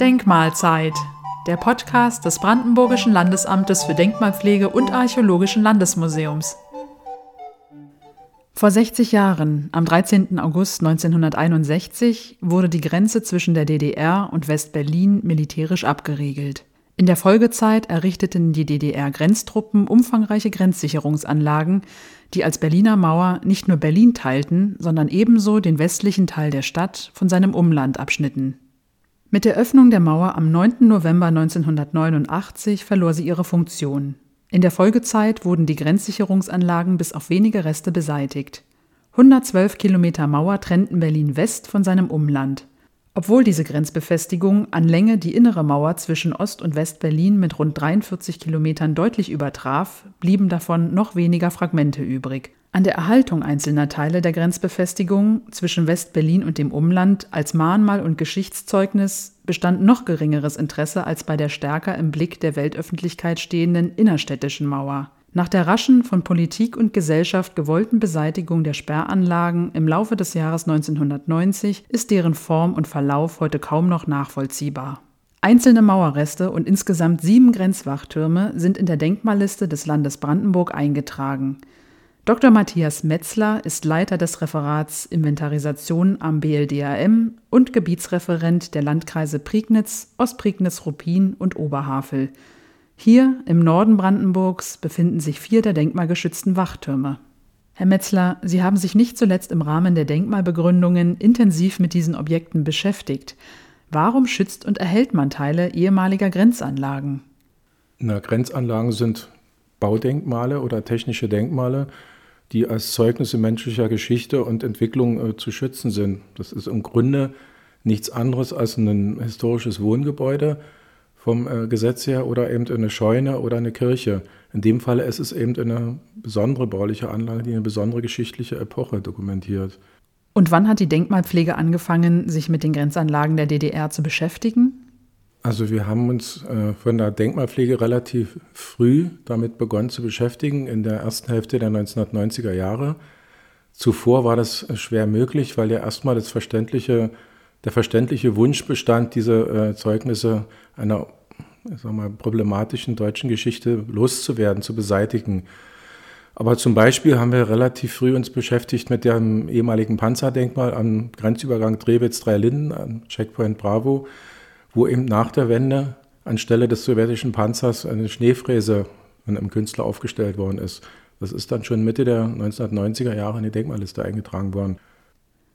Denkmalzeit, der Podcast des Brandenburgischen Landesamtes für Denkmalpflege und Archäologischen Landesmuseums. Vor 60 Jahren, am 13. August 1961, wurde die Grenze zwischen der DDR und West-Berlin militärisch abgeriegelt. In der Folgezeit errichteten die DDR-Grenztruppen umfangreiche Grenzsicherungsanlagen, die als Berliner Mauer nicht nur Berlin teilten, sondern ebenso den westlichen Teil der Stadt von seinem Umland abschnitten. Mit der Öffnung der Mauer am 9. November 1989 verlor sie ihre Funktion. In der Folgezeit wurden die Grenzsicherungsanlagen bis auf wenige Reste beseitigt. 112 Kilometer Mauer trennten Berlin West von seinem Umland. Obwohl diese Grenzbefestigung an Länge die innere Mauer zwischen Ost- und West-Berlin mit rund 43 Kilometern deutlich übertraf, blieben davon noch weniger Fragmente übrig. An der Erhaltung einzelner Teile der Grenzbefestigung zwischen West-Berlin und dem Umland als Mahnmal und Geschichtszeugnis bestand noch geringeres Interesse als bei der stärker im Blick der Weltöffentlichkeit stehenden innerstädtischen Mauer. Nach der raschen, von Politik und Gesellschaft gewollten Beseitigung der Sperranlagen im Laufe des Jahres 1990 ist deren Form und Verlauf heute kaum noch nachvollziehbar. Einzelne Mauerreste und insgesamt sieben Grenzwachtürme sind in der Denkmalliste des Landes Brandenburg eingetragen. Dr. Matthias Metzler ist Leiter des Referats Inventarisation am BLDAM und Gebietsreferent der Landkreise Prignitz, Ostprignitz-Ruppin und Oberhavel. Hier im Norden Brandenburgs befinden sich vier der denkmalgeschützten Wachtürme. Herr Metzler, Sie haben sich nicht zuletzt im Rahmen der Denkmalbegründungen intensiv mit diesen Objekten beschäftigt. Warum schützt und erhält man Teile ehemaliger Grenzanlagen? Na, Grenzanlagen sind Baudenkmale oder technische Denkmale, die als Zeugnisse menschlicher Geschichte und Entwicklung äh, zu schützen sind. Das ist im Grunde nichts anderes als ein historisches Wohngebäude, vom äh, Gesetz her oder eben eine Scheune oder eine Kirche. In dem Fall ist es eben eine besondere bauliche Anlage, die eine besondere geschichtliche Epoche dokumentiert. Und wann hat die Denkmalpflege angefangen, sich mit den Grenzanlagen der DDR zu beschäftigen? Also wir haben uns äh, von der Denkmalpflege relativ früh damit begonnen zu beschäftigen, in der ersten Hälfte der 1990er Jahre. Zuvor war das schwer möglich, weil ja erstmal das verständliche, der verständliche Wunsch bestand, diese äh, Zeugnisse einer sagen wir, problematischen deutschen Geschichte loszuwerden, zu beseitigen. Aber zum Beispiel haben wir relativ früh uns beschäftigt mit dem ehemaligen Panzerdenkmal am Grenzübergang Drewitz-Dreilinden, am Checkpoint Bravo, wo eben nach der Wende anstelle des sowjetischen Panzers eine Schneefräse von einem Künstler aufgestellt worden ist. Das ist dann schon Mitte der 1990er Jahre in die Denkmalliste eingetragen worden.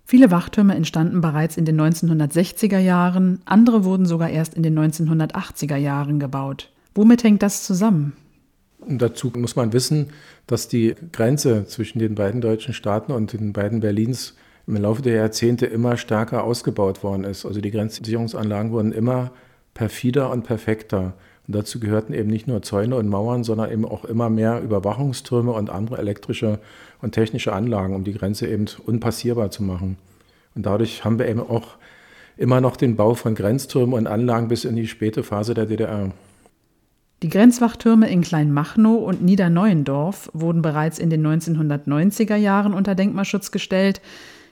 Viele Wachtürme entstanden bereits in den 1960er Jahren, andere wurden sogar erst in den 1980er Jahren gebaut. Womit hängt das zusammen? Und dazu muss man wissen, dass die Grenze zwischen den beiden deutschen Staaten und den beiden Berlins im Laufe der Jahrzehnte immer stärker ausgebaut worden ist. Also die Grenzsicherungsanlagen wurden immer perfider und perfekter. Und dazu gehörten eben nicht nur Zäune und Mauern, sondern eben auch immer mehr Überwachungstürme und andere elektrische und technische Anlagen, um die Grenze eben unpassierbar zu machen. Und dadurch haben wir eben auch immer noch den Bau von Grenztürmen und Anlagen bis in die späte Phase der DDR. Die Grenzwachtürme in Kleinmachnow und Niederneuendorf wurden bereits in den 1990er Jahren unter Denkmalschutz gestellt.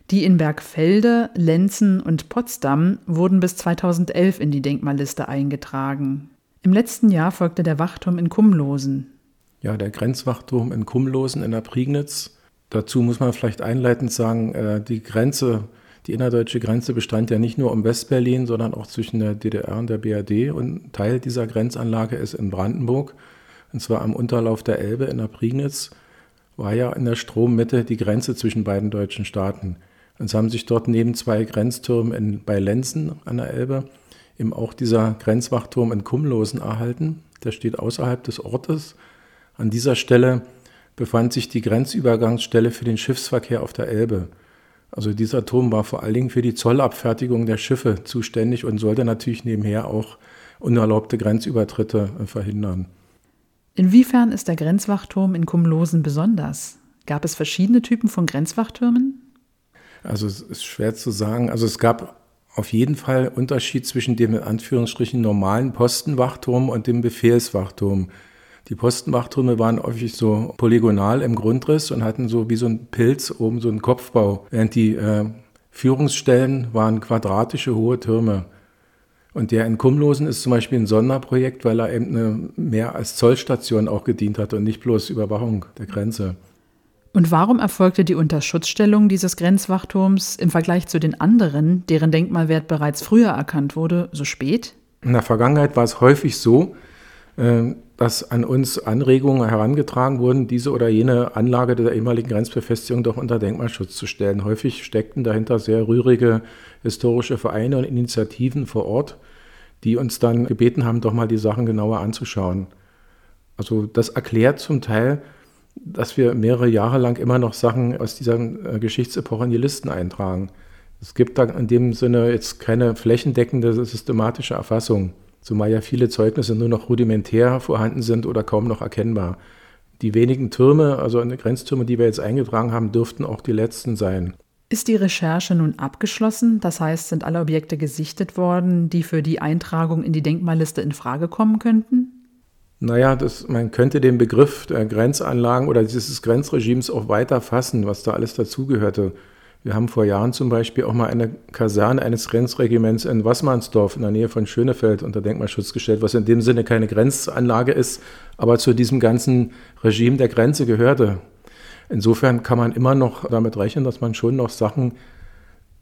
Die in Bergfelde, Lenzen und Potsdam wurden bis 2011 in die Denkmalliste eingetragen. Im letzten Jahr folgte der Wachturm in Kumlosen. Ja, der Grenzwachturm in Kumlosen in der Prignitz. Dazu muss man vielleicht einleitend sagen, äh, die Grenze, die innerdeutsche Grenze bestand ja nicht nur um Westberlin, sondern auch zwischen der DDR und der BRD. Und Teil dieser Grenzanlage ist in Brandenburg, und zwar am Unterlauf der Elbe in der Prignitz, war ja in der Strommitte die Grenze zwischen beiden deutschen Staaten. Und es haben sich dort neben zwei Grenztürmen in, bei Lenzen an der Elbe eben auch dieser Grenzwachturm in Kumlosen erhalten. Der steht außerhalb des Ortes. An dieser Stelle befand sich die Grenzübergangsstelle für den Schiffsverkehr auf der Elbe. Also dieser Turm war vor allen Dingen für die Zollabfertigung der Schiffe zuständig und sollte natürlich nebenher auch unerlaubte Grenzübertritte äh, verhindern. Inwiefern ist der Grenzwachturm in Kumlosen besonders? Gab es verschiedene Typen von Grenzwachtürmen? Also es ist schwer zu sagen. Also es gab auf jeden Fall Unterschied zwischen dem in Anführungsstrichen normalen Postenwachturm und dem Befehlswachturm. Die Postenwachtürme waren häufig so polygonal im Grundriss und hatten so wie so ein Pilz oben so einen Kopfbau, während die äh, Führungsstellen waren quadratische hohe Türme. Und der in Kumlosen ist zum Beispiel ein Sonderprojekt, weil er eben eine, mehr als Zollstation auch gedient hat und nicht bloß Überwachung der Grenze. Und warum erfolgte die Unterschutzstellung dieses Grenzwachturms im Vergleich zu den anderen, deren Denkmalwert bereits früher erkannt wurde, so spät? In der Vergangenheit war es häufig so, äh, dass an uns Anregungen herangetragen wurden, diese oder jene Anlage der ehemaligen Grenzbefestigung doch unter Denkmalschutz zu stellen. Häufig steckten dahinter sehr rührige historische Vereine und Initiativen vor Ort, die uns dann gebeten haben, doch mal die Sachen genauer anzuschauen. Also das erklärt zum Teil, dass wir mehrere Jahre lang immer noch Sachen aus dieser äh, Geschichtsepoche in die Listen eintragen. Es gibt da in dem Sinne jetzt keine flächendeckende systematische Erfassung zumal ja viele Zeugnisse nur noch rudimentär vorhanden sind oder kaum noch erkennbar. Die wenigen Türme, also Grenztürme, die wir jetzt eingetragen haben, dürften auch die letzten sein. Ist die Recherche nun abgeschlossen? Das heißt, sind alle Objekte gesichtet worden, die für die Eintragung in die Denkmalliste in Frage kommen könnten? Naja, das, man könnte den Begriff der Grenzanlagen oder dieses Grenzregimes auch weiter fassen, was da alles dazugehörte. Wir haben vor Jahren zum Beispiel auch mal eine Kaserne eines Grenzregiments in Wassmannsdorf in der Nähe von Schönefeld unter Denkmalschutz gestellt, was in dem Sinne keine Grenzanlage ist, aber zu diesem ganzen Regime der Grenze gehörte. Insofern kann man immer noch damit rechnen, dass man schon noch Sachen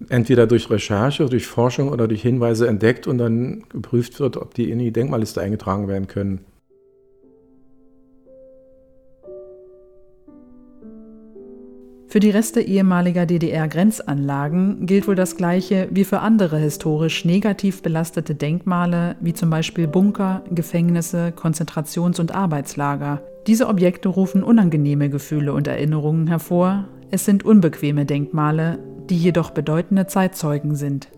entweder durch Recherche, durch Forschung oder durch Hinweise entdeckt und dann geprüft wird, ob die in die Denkmalliste eingetragen werden können. Für die Reste ehemaliger DDR-Grenzanlagen gilt wohl das Gleiche wie für andere historisch negativ belastete Denkmale, wie zum Beispiel Bunker, Gefängnisse, Konzentrations- und Arbeitslager. Diese Objekte rufen unangenehme Gefühle und Erinnerungen hervor. Es sind unbequeme Denkmale, die jedoch bedeutende Zeitzeugen sind.